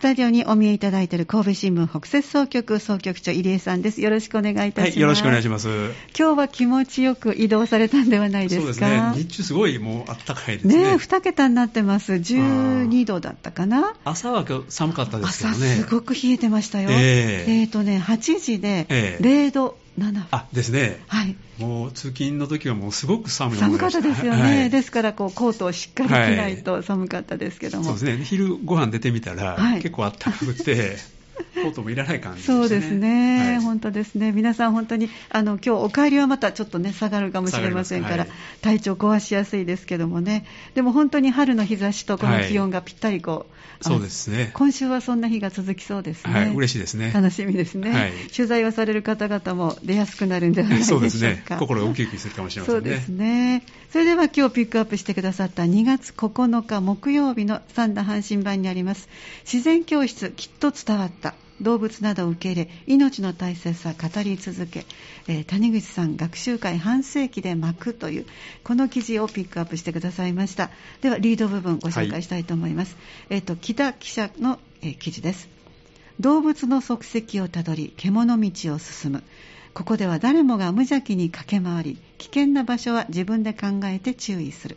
スタジオにお見えいただいている神戸新聞北摂総局総局長入江さんです。よろしくお願いいたします、はい、よろしくお願いします。今日は気持ちよく移動されたんではないですか？そうですね。日中すごいもう暖かいですね。ね2桁になってます。12度だったかな？朝は寒かったですけどね。朝すごく冷えてましたよ。えー、えー、とね8時で0度、7あですね、はい、もう通勤の時はもうすごく寒い寒かったですよね、はい、ですからこうコートをしっかり着ないと寒かったですけども、はい、そうですね。昼ご飯出てみたら、はい、結構あったかくて コートもいらない感じ、ね、そうですね、はい、本当ですね、皆さん、本当にあの今日お帰りはまたちょっとね、下がるかもしれませんから、はい、体調壊しやすいですけどもね、でも本当に春の日差しとこの気温がぴったりこう、そうですね、今週はそんな日が続きそうですね、はい、嬉しいですね、楽しみですね、取材をされる方々も出やすくなるんじゃないでしょうか。そうですね、心をウキウキするかもしれませんね。そうですね。それでは今日ピックアップしてくださった2月9日木曜日の三田阪神版にあります。自然教室きっと伝わった動物などを受け入れ命の大切さを語り続け、えー、谷口さん学習会半世紀で巻くというこの記事をピックアップしてくださいました。ではリード部分ご紹介したいと思います、はい、えっ、ー、と木田記者の、えー、記事です。動物の足跡をたどり獣道を進む。ここでは誰もが無邪気に駆け回り危険な場所は自分で考えて注意する。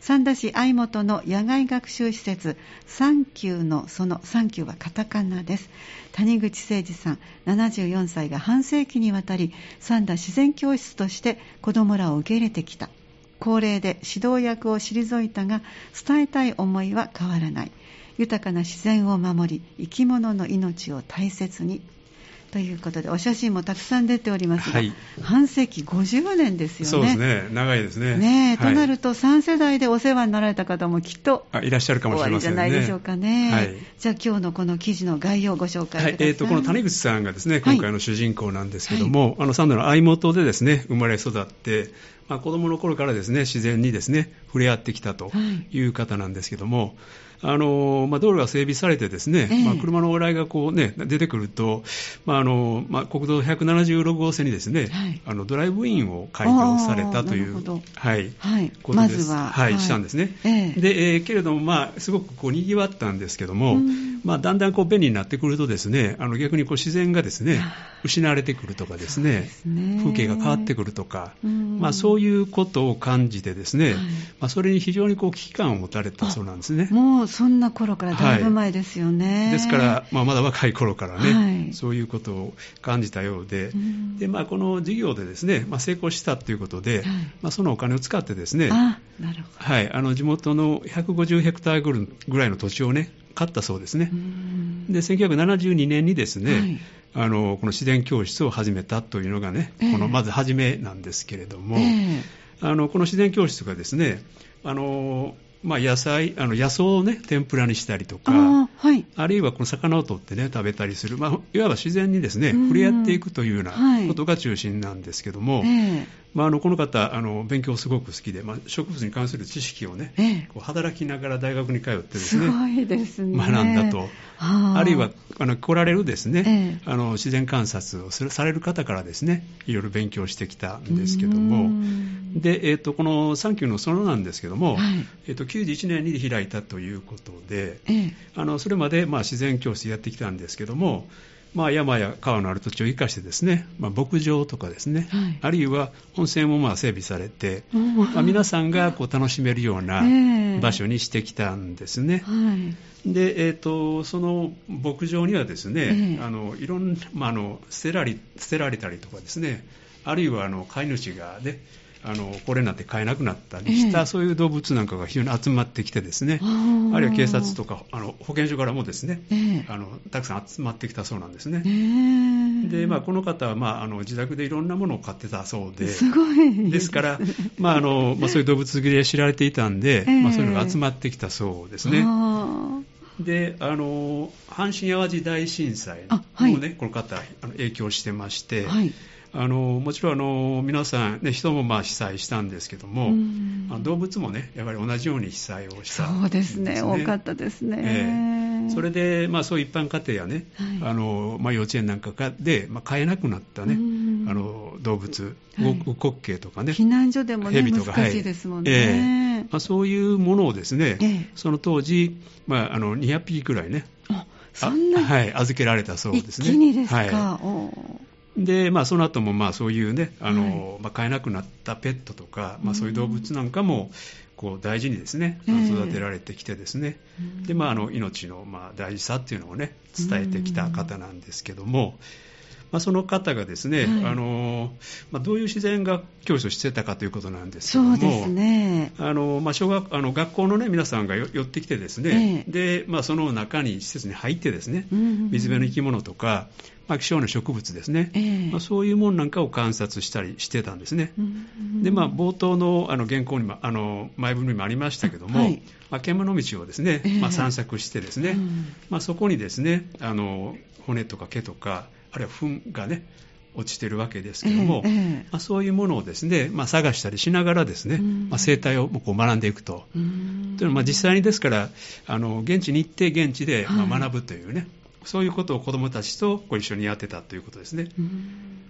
三田市相本の野外学習施設サンキューのそのサンキューはカタカナです。谷口誠二さん74歳が半世紀にわたり三田自然教室として子どもらを受け入れてきた。高齢で指導役を退いたが伝えたい思いは変わらない。豊かな自然を守り生き物の命を大切に。ということでお写真もたくさん出ておりますが、はい、半世紀50年ですよね。そうですね、長いですね。ね、はい、となると3世代でお世話になられた方もきっといらっしゃるかもしれませんね。じゃないでしょうかね。はい、じゃあ今日のこの記事の概要をご紹介はい、えーと、この谷口さんがですね今回の主人公なんですけども、あの三度の相元でですね生まれ育って。まあ、子供の頃からですね自然にですね触れ合ってきたという方なんですけども、あのまあ、道路が整備されてですね、えー、まあ、車の往来がこう、ね、出てくると、まああのまあ、国道176号線にですね、はい、あのドライブインを開業されたという、はい、はい、ことです。ま、は。い、したんですね。えー、で、えー、けれども、まあ、すごくこう賑わったんですけども、まあ、だんだんこう便利になってくるとですね、あの逆にこう自然がですね、失われてくるとかですね、すね。風景が変わってくるとか、まあ、そういうことを感じてですね、はい、まあ、それに非常にこう危機感を持たれたそうなんですね。もうそんな頃からだいぶ前ですよね。はい、ですから、まあ、まだ若い頃からね、はい、そういうことを感じたようで、でまあ、この事業でですね、まあ、成功したということで、まあ、そのお金を使ってですね、はい、あの地元の150ヘクタールぐらいの土地をね、買ったそうですね。で1972年にですね、はい、あのこの自然教室を始めたというのがね、えー、このまず初めなんですけれども、えー、あのこの自然教室がですねあのまあ、野菜、あの野草を、ね、天ぷらにしたりとか、あはい、あるいはこの魚を取って、ね、食べたりする、まあ、いわば自然にですね触れ合っていくというようなことが中心なんですけども、はいえ。ー、まあ、あのこの方あの、勉強すごく好きで、まあ、植物に関する知識をね、えー、こう働きながら大学に通ってですね、すですね。学んだと、あるいはあの来られるですね、えー、あの自然観察をされる方からですねいろいろ勉強してきたんですけども、でえーと、この3級の園なんですけども、はい、えーと、91年に開いたということで、えー、あのそれまで、まあ、自然教室やってきたんですけども、まあ、山や川のある土地を生かしてですね、まあ、牧場とかですね、はい、あるいは温泉もまあ整備されて、まあ、皆さんがこう楽しめるような場所にしてきたんですね。えー、で、えーと、その牧場にはですね、えー、あのいろんな、まあ、あの捨てられ捨てられたりとかですねあるいはあの飼い主がねあのこれになって飼えなくなったりした、えー、そういう動物なんかが非常に集まってきてですね。あるいは警察とかあの保健所からもですね、えー、あのたくさん集まってきたそうなんですね、えー、でまあ、この方は、まあ、あの自宅でいろんなものを飼ってたそうで。すごい。ですから、まああのまあ、そういう動物好きで知られていたんで、まあ、そういうのが集まってきたそうですね。であの阪神・淡路大震災もね、はい、この方あの影響してまして、はいあのもちろんあの皆さん、ね、人もまあ被災したんですけども、動物もねやっぱり同じように被災をした、ね、そうですね。多かったですね、えー、それで、まあ、そういう一般家庭やね、はい、あのまあ、幼稚園なんかで、まあ、飼えなくなったねあの動物、はい、ウコッケイとかね避難所でも、ね、とか難しいですもんね、はい。えー、まあ、そういうものをですね、えー、その当時、まあ、あの200匹くらいねそんなはい、預けられたそうですね。一気にですか？はいで、まあ、その後もまあそういうね、あの、はい、まあ、飼えなくなったペットとか、まあ、そういう動物なんかも、こう大事にですね、育てられてきてですね、えー、で、まあ、あの命のまあ大事さっていうのをね、伝えてきた方なんですけども、まあ、その方がですね、はい、あのまあ、どういう自然学教師をしてたかということなんですけども、あのまあ、小学あの学校の、ね、皆さんが寄ってきてですね、えー、でまあ、その中に施設に入ってですね、水辺の生き物とか、まあ、希少な植物ですね、えー、まあ、そういうものなんかを観察したりしてたんですね。で、まあ、冒頭のあの原稿にもあの前文にもありましたけども、はい、まあ、獣道をですね、まあ、散策してですね、まあ、そこにですねあの骨とか毛とかあるいは糞がね落ちてるわけですけども、えーえー、まあ、そういうものをですね、まあ、探したりしながらですね、まあ、生態をこう学んでいくと。というのはまあ実際にですからあの現地に行って現地でまあ学ぶというね、はい、そういうことを子どもたちとご一緒にやってたということですね。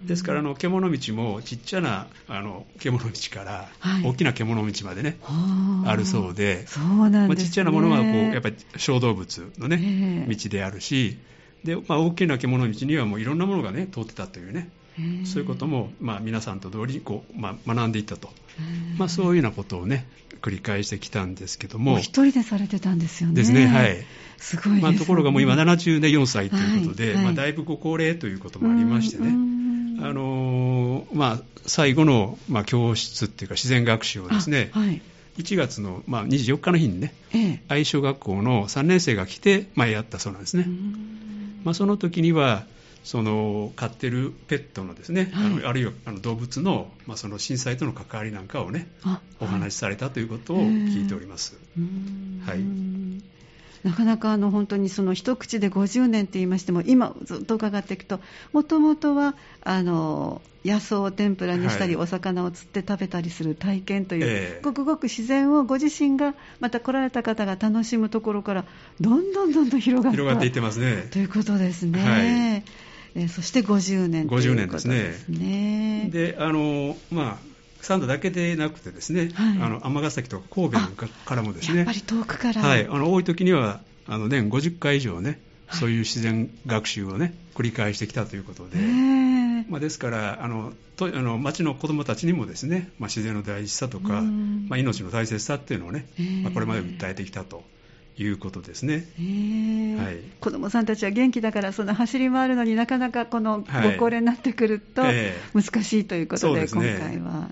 ですからあの獣道もちっちゃなあの獣道から大きな獣道までね、はい、あるそうでそうなんね、まあ、ちっちゃなものはこうやっぱり小動物のね、えー、道であるしで、まあ、大きな獣道にはもういろんなものがね通ってたというね。そういうことも、まあ、皆さんと同時にこう、まあ、学んでいったと、まあ、そういうようなことをね繰り返してきたんですけども。一人でされてたんですよね。ですねはい。すごい、ね、まあ、ところがもう今74歳ということで、はい。はい、まあ、だいぶご高齢ということもありましてね。あのー、まあ、最後の、まあ、教室っていうか自然学習をですね、はい。1月の、まあ、24日の日にね、ええ、愛小学校の3年生が来て、まあ、やったそうなんですね。まあ、その時にはその飼ってるペットのですね、はい、あのあるいはあの動物の,、まあその震災との関わりなんかをねお話しされたということを聞いております。はい、なかなかあの本当にその一口で50年と言いましても今ずっと伺っていくともともとはあの野草を天ぷらにしたり、はい、お魚を釣って食べたりする体験という、えー、ごくごく自然をご自身がまた来られた方が楽しむところからどんどんどんどん広がって広がっていってますねということですね。はいえそして50年ということですね。50年ですね。で、あの、まあ、サンドだけでなくてですね、はい、あの尼崎とか神戸からもですね、やっぱり遠くから、はい、あの多い時にはあの年50回以上ね、そういう自然学習をね繰り返してきたということで、まあ、ですからあのとあの町の子どもたちにもですね、まあ、自然の大事さとか、まあ、命の大切さっていうのをね、まあ、これまで訴えてきたと。いうことですね、はい、子どもさんたちは元気だからその走り回るのになかなかこのご高齢になってくると難しいということで、はい、今回は。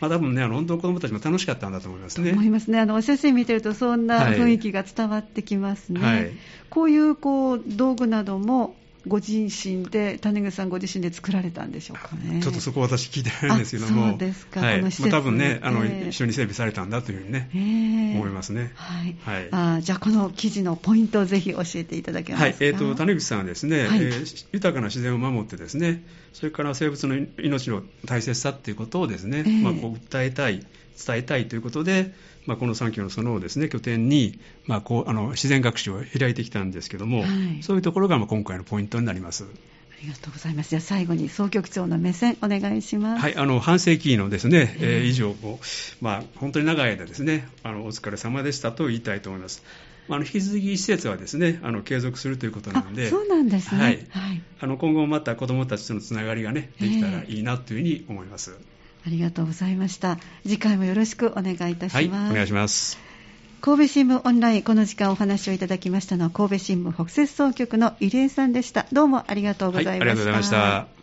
まあ、多分ね、本当、子どもたちも楽しかったんだと思いますね。思いますね。あのお写真見てると、そんな雰囲気が伝わってきますね。はい、こういうこう道具などもご自身で、谷口さんご自身で作られたんでしょうかね。ちょっとそこ私聞いてないんですけども。そうですか、はい、まあ、多分ね、あの、えー、一緒に整備されたんだというふうにね、えー、思いますね。はい。はい、あじゃあ、この記事のポイントをぜひ教えていただけますか？はい。えっ、ー、と、谷口さんはですね、はい、えー、豊かな自然を守ってですね、それから生物の命の大切さっていうことをですね、えー、まあ、こう訴えたい、伝えたいということで、まあ、この3期の園をですね拠点に、まあ、こうあの自然学習を開いてきたんですけども、はい、そういうところがまあ今回のポイントになります。ありがとうございます。じゃあ最後に総局長の目線お願いします。はい、あの半世紀のですね、えー、以上をまあ本当に長い間ですね、あのお疲れ様でしたと言いたいと思います。あの引き続き施設はですねあの継続するということなので、そうなんですね。はい。はい、あの今後もまた子どもたちとのつながりがねできたらいいなというふうに思います。ありがとうございました。次回もよろしくお願いいたします。はい、お願いします。神戸新聞オンラインこの時間お話をいただきましたのは神戸新聞北摂総局の入江さんでしたどうもありがとうございました、はい、ありがとうございました